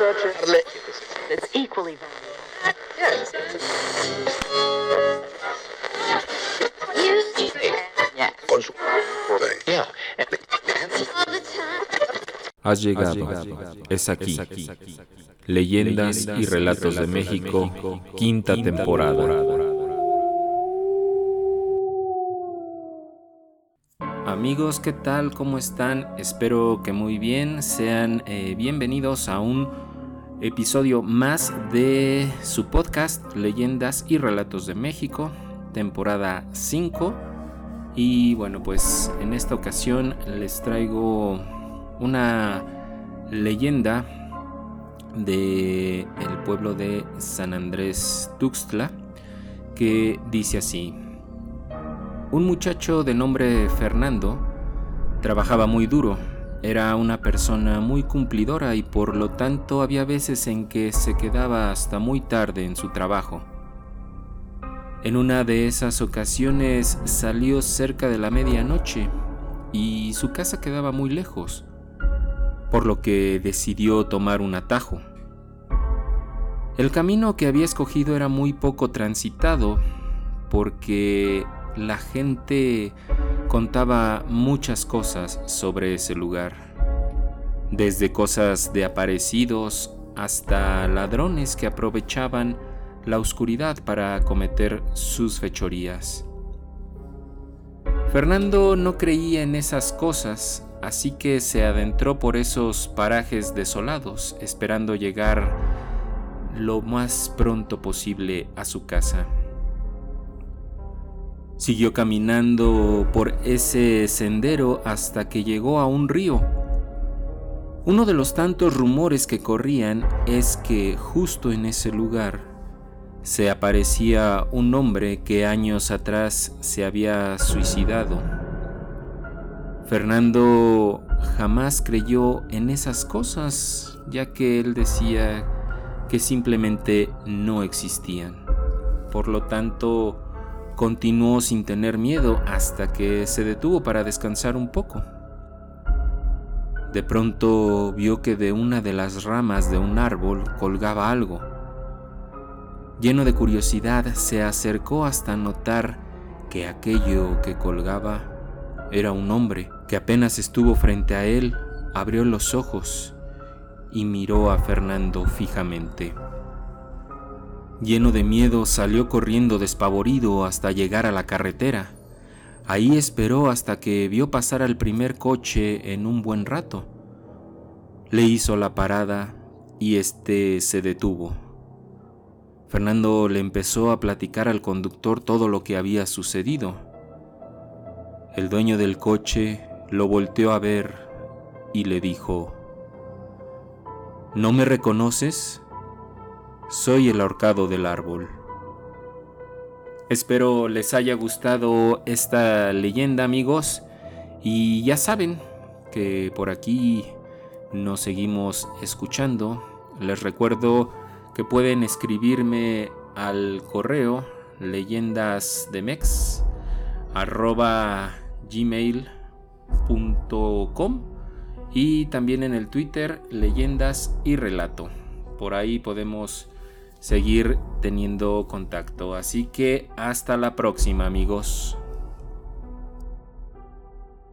It's equally Has llegado. Es aquí. Leyendas y relatos de México, quinta temporada. Amigos, ¿qué tal? ¿Cómo están? Espero que muy bien. Sean eh, bienvenidos a un episodio más de su podcast Leyendas y Relatos de México, temporada 5. Y bueno, pues en esta ocasión les traigo una leyenda de el pueblo de San Andrés Tuxtla que dice así: Un muchacho de nombre Fernando trabajaba muy duro era una persona muy cumplidora y por lo tanto había veces en que se quedaba hasta muy tarde en su trabajo. En una de esas ocasiones salió cerca de la medianoche y su casa quedaba muy lejos, por lo que decidió tomar un atajo. El camino que había escogido era muy poco transitado porque la gente contaba muchas cosas sobre ese lugar, desde cosas de aparecidos hasta ladrones que aprovechaban la oscuridad para cometer sus fechorías. Fernando no creía en esas cosas, así que se adentró por esos parajes desolados, esperando llegar lo más pronto posible a su casa. Siguió caminando por ese sendero hasta que llegó a un río. Uno de los tantos rumores que corrían es que justo en ese lugar se aparecía un hombre que años atrás se había suicidado. Fernando jamás creyó en esas cosas, ya que él decía que simplemente no existían. Por lo tanto, Continuó sin tener miedo hasta que se detuvo para descansar un poco. De pronto vio que de una de las ramas de un árbol colgaba algo. Lleno de curiosidad, se acercó hasta notar que aquello que colgaba era un hombre que apenas estuvo frente a él, abrió los ojos y miró a Fernando fijamente. Lleno de miedo, salió corriendo despavorido hasta llegar a la carretera. Ahí esperó hasta que vio pasar al primer coche en un buen rato. Le hizo la parada y éste se detuvo. Fernando le empezó a platicar al conductor todo lo que había sucedido. El dueño del coche lo volteó a ver y le dijo, ¿No me reconoces? Soy el ahorcado del árbol. Espero les haya gustado esta leyenda amigos y ya saben que por aquí nos seguimos escuchando. Les recuerdo que pueden escribirme al correo leyendasdemex@gmail.com y también en el Twitter leyendas y relato. Por ahí podemos seguir teniendo contacto. Así que hasta la próxima amigos.